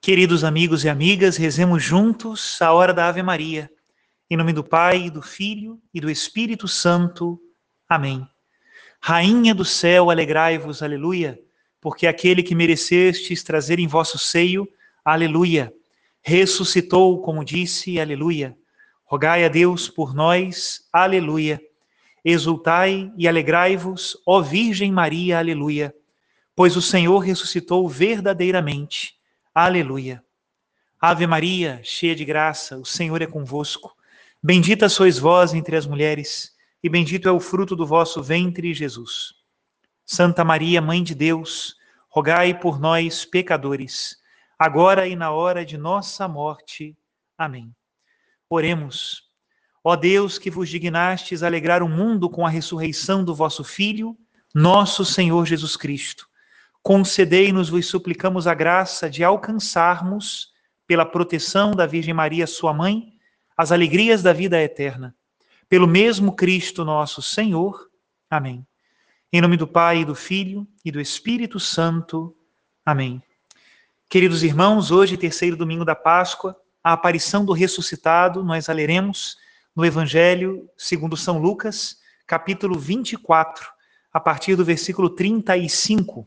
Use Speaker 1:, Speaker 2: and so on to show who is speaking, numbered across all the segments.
Speaker 1: Queridos amigos e amigas, rezemos juntos a hora da Ave Maria. Em nome do Pai, do Filho e do Espírito Santo. Amém. Rainha do céu, alegrai-vos, aleluia, porque aquele que merecestes trazer em vosso seio, aleluia, ressuscitou, como disse, aleluia. Rogai a Deus por nós, aleluia. Exultai e alegrai-vos, ó Virgem Maria, aleluia, pois o Senhor ressuscitou verdadeiramente Aleluia. Ave Maria, cheia de graça, o Senhor é convosco. Bendita sois vós entre as mulheres, e bendito é o fruto do vosso ventre, Jesus. Santa Maria, Mãe de Deus, rogai por nós, pecadores, agora e na hora de nossa morte. Amém. Oremos. Ó Deus, que vos dignastes alegrar o mundo com a ressurreição do vosso Filho, nosso Senhor Jesus Cristo concedei-nos, vos suplicamos, a graça de alcançarmos, pela proteção da Virgem Maria, sua mãe, as alegrias da vida eterna. Pelo mesmo Cristo nosso Senhor. Amém. Em nome do Pai, do Filho e do Espírito Santo. Amém. Queridos irmãos, hoje, terceiro domingo da Páscoa, a aparição do ressuscitado, nós a leremos no Evangelho segundo São Lucas, capítulo 24, a partir do versículo 35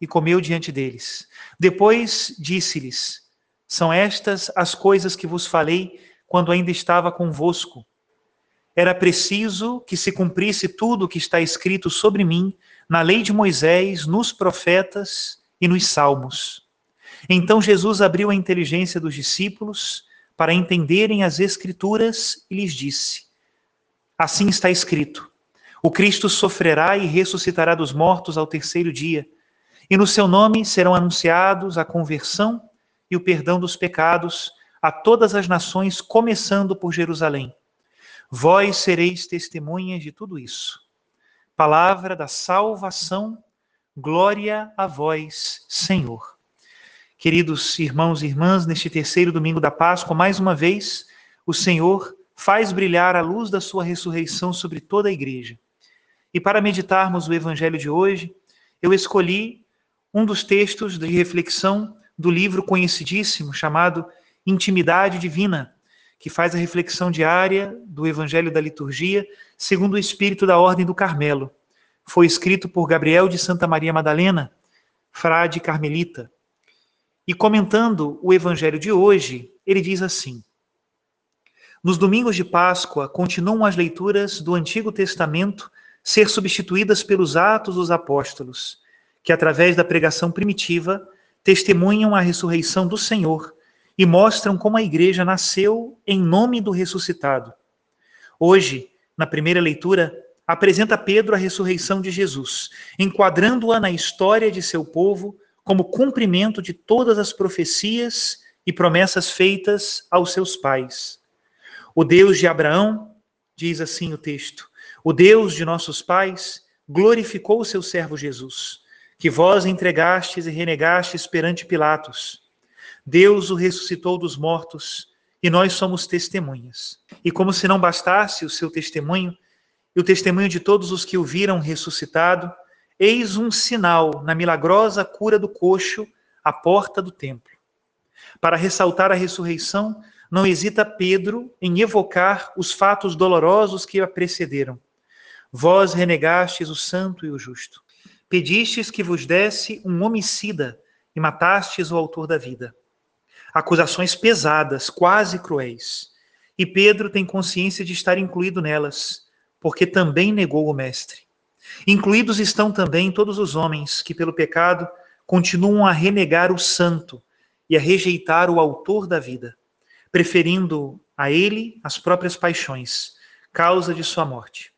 Speaker 1: e comeu diante deles. Depois disse-lhes: São estas as coisas que vos falei quando ainda estava convosco. Era preciso que se cumprisse tudo o que está escrito sobre mim na lei de Moisés, nos profetas e nos salmos. Então Jesus abriu a inteligência dos discípulos para entenderem as Escrituras e lhes disse: Assim está escrito: O Cristo sofrerá e ressuscitará dos mortos ao terceiro dia e no seu nome serão anunciados a conversão e o perdão dos pecados a todas as nações, começando por Jerusalém. Vós sereis testemunhas de tudo isso. Palavra da salvação, glória a vós, Senhor. Queridos irmãos e irmãs, neste terceiro domingo da Páscoa, mais uma vez, o Senhor faz brilhar a luz da sua ressurreição sobre toda a igreja. E para meditarmos o evangelho de hoje, eu escolhi um dos textos de reflexão do livro conhecidíssimo chamado Intimidade Divina, que faz a reflexão diária do Evangelho da Liturgia segundo o espírito da Ordem do Carmelo. Foi escrito por Gabriel de Santa Maria Madalena, frade carmelita. E comentando o Evangelho de hoje, ele diz assim: Nos domingos de Páscoa continuam as leituras do Antigo Testamento ser substituídas pelos Atos dos Apóstolos que, através da pregação primitiva, testemunham a ressurreição do Senhor e mostram como a igreja nasceu em nome do ressuscitado. Hoje, na primeira leitura, apresenta Pedro a ressurreição de Jesus, enquadrando-a na história de seu povo como cumprimento de todas as profecias e promessas feitas aos seus pais. O Deus de Abraão, diz assim o texto, o Deus de nossos pais, glorificou o seu servo Jesus que vós entregastes e renegastes perante Pilatos. Deus o ressuscitou dos mortos e nós somos testemunhas. E como se não bastasse o seu testemunho e o testemunho de todos os que o viram ressuscitado, eis um sinal na milagrosa cura do coxo à porta do templo. Para ressaltar a ressurreição, não hesita Pedro em evocar os fatos dolorosos que a precederam. Vós renegastes o santo e o justo. Pedistes que vos desse um homicida e matastes o autor da vida. Acusações pesadas, quase cruéis. E Pedro tem consciência de estar incluído nelas, porque também negou o Mestre. Incluídos estão também todos os homens que, pelo pecado, continuam a renegar o Santo e a rejeitar o Autor da vida, preferindo a ele as próprias paixões, causa de sua morte.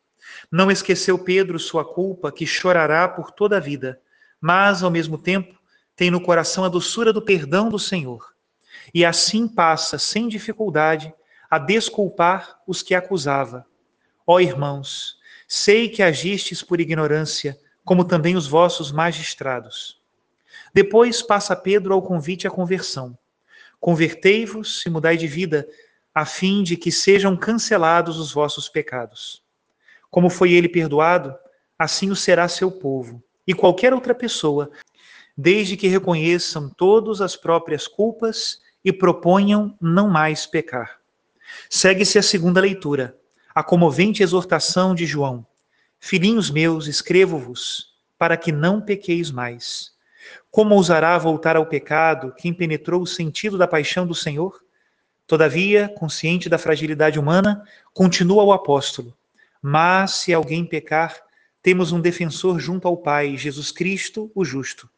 Speaker 1: Não esqueceu Pedro sua culpa, que chorará por toda a vida, mas, ao mesmo tempo, tem no coração a doçura do perdão do Senhor. E assim passa, sem dificuldade, a desculpar os que acusava. Ó irmãos, sei que agistes por ignorância, como também os vossos magistrados. Depois passa Pedro ao convite à conversão. Convertei-vos e mudai de vida, a fim de que sejam cancelados os vossos pecados. Como foi ele perdoado, assim o será seu povo, e qualquer outra pessoa, desde que reconheçam todas as próprias culpas e proponham não mais pecar. Segue-se a segunda leitura, a comovente exortação de João: Filhinhos meus, escrevo-vos, para que não pequeis mais. Como ousará voltar ao pecado quem penetrou o sentido da paixão do Senhor? Todavia, consciente da fragilidade humana, continua o apóstolo: Mas se alguém pecar, temos um defensor junto ao Pai, Jesus Cristo, o justo.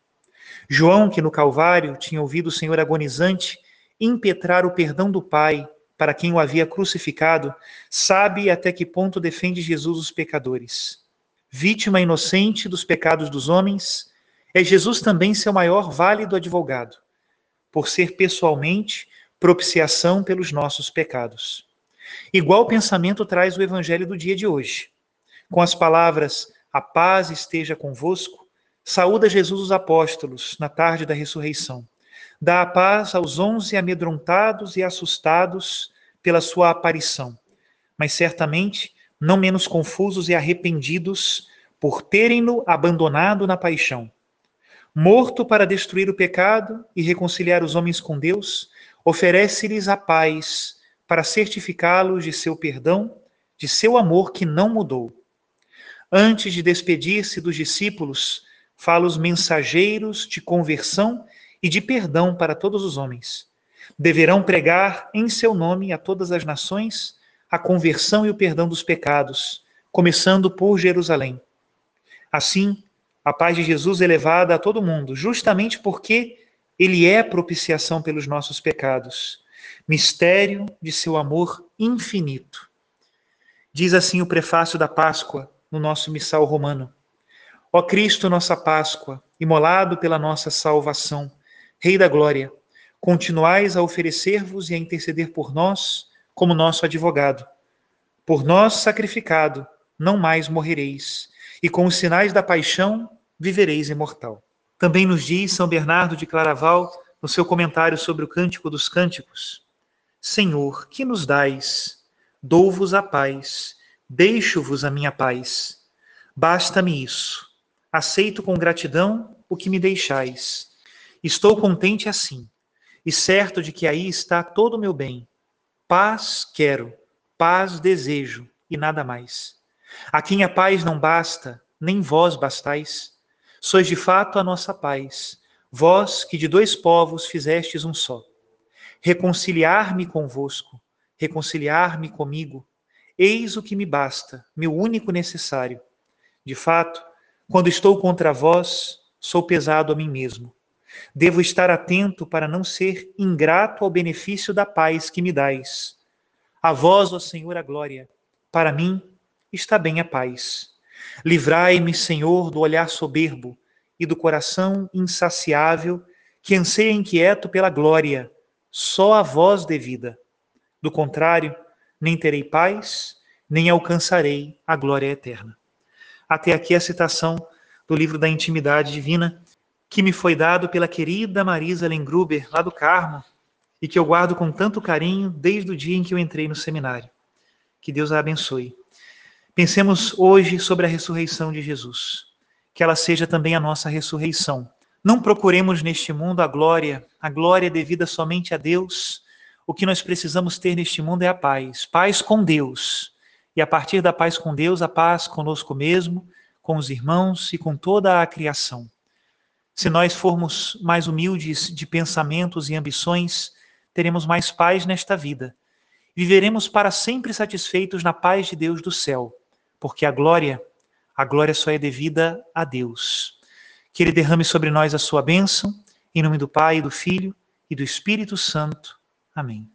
Speaker 1: João, que no Calvário tinha ouvido o Senhor agonizante impetrar o perdão do Pai para quem o havia crucificado, sabe até que ponto defende Jesus os pecadores. Vítima inocente dos pecados dos homens, é Jesus também seu maior válido advogado, por ser pessoalmente propiciação pelos nossos pecados. Igual pensamento traz o evangelho do dia de hoje. Com as palavras: A paz esteja convosco, saúda Jesus os apóstolos na tarde da ressurreição dá a paz aos onze amedrontados e assustados pela sua aparição, mas certamente não menos confusos e arrependidos por terem-no abandonado na paixão. Morto para destruir o pecado e reconciliar os homens com Deus, oferece-lhes a paz para certificá-los de seu perdão, de seu amor que não mudou. Antes de despedir-se dos discípulos, fala os mensageiros de conversão e de perdão para todos os homens. Deverão pregar em seu nome a todas as nações a conversão e o perdão dos pecados, começando por Jerusalém. Assim, a paz de Jesus é levada a todo mundo, justamente porque ele é propiciação pelos nossos pecados, mistério de seu amor infinito. Diz assim o prefácio da Páscoa no nosso missal romano: Ó Cristo, nossa Páscoa, imolado pela nossa salvação, Rei da Glória, continuais a oferecer-vos e a interceder por nós como nosso advogado. Por nós sacrificado, não mais morrereis, e com os sinais da paixão vivereis imortal. Também nos diz São Bernardo de Claraval, no seu comentário sobre o Cântico dos Cânticos: Senhor, que nos dais? Dou-vos a paz, deixo-vos a minha paz. Basta-me isso. Aceito com gratidão o que me deixais Estou contente assim, e certo de que aí está todo o meu bem. Paz quero, paz desejo, e nada mais. A quem a paz não basta, nem vós bastais. Sois de fato a nossa paz, vós que de dois povos fizestes um só. Reconciliar-me convosco, reconciliar-me comigo, eis o que me basta, meu único necessário. De fato, quando estou contra vós, sou pesado a mim mesmo. Devo estar atento para não ser ingrato ao benefício da paz que me dais. A vós, ó Senhor, a glória. Para mim está bem a paz. Livrai-me, Senhor, do olhar soberbo e do coração insaciável que anseia inquieto pela glória, só a vós devida. Do contrário, nem terei paz, nem alcançarei a glória eterna. Até aqui a citação do livro da Intimidade Divina que me foi dado pela querida Marisa Lengruber, lá do Carmo, e que eu guardo com tanto carinho desde o dia em que eu entrei no seminário. Que Deus a abençoe. Pensemos hoje sobre a ressurreição de Jesus. Que ela seja também a nossa ressurreição. Não procuremos neste mundo a glória, a glória devida somente a Deus. O que nós precisamos ter neste mundo é a paz, paz com Deus. E a partir da paz com Deus, a paz conosco mesmo, com os irmãos e com toda a criação. Se nós formos mais humildes de pensamentos e ambições, teremos mais paz nesta vida. viveremos para sempre satisfeitos na paz de Deus do céu, porque a glória, a glória só é devida a Deus. Que Ele derrame sobre nós a sua bênção, em nome do Pai, do Filho e do Espírito Santo. Amém.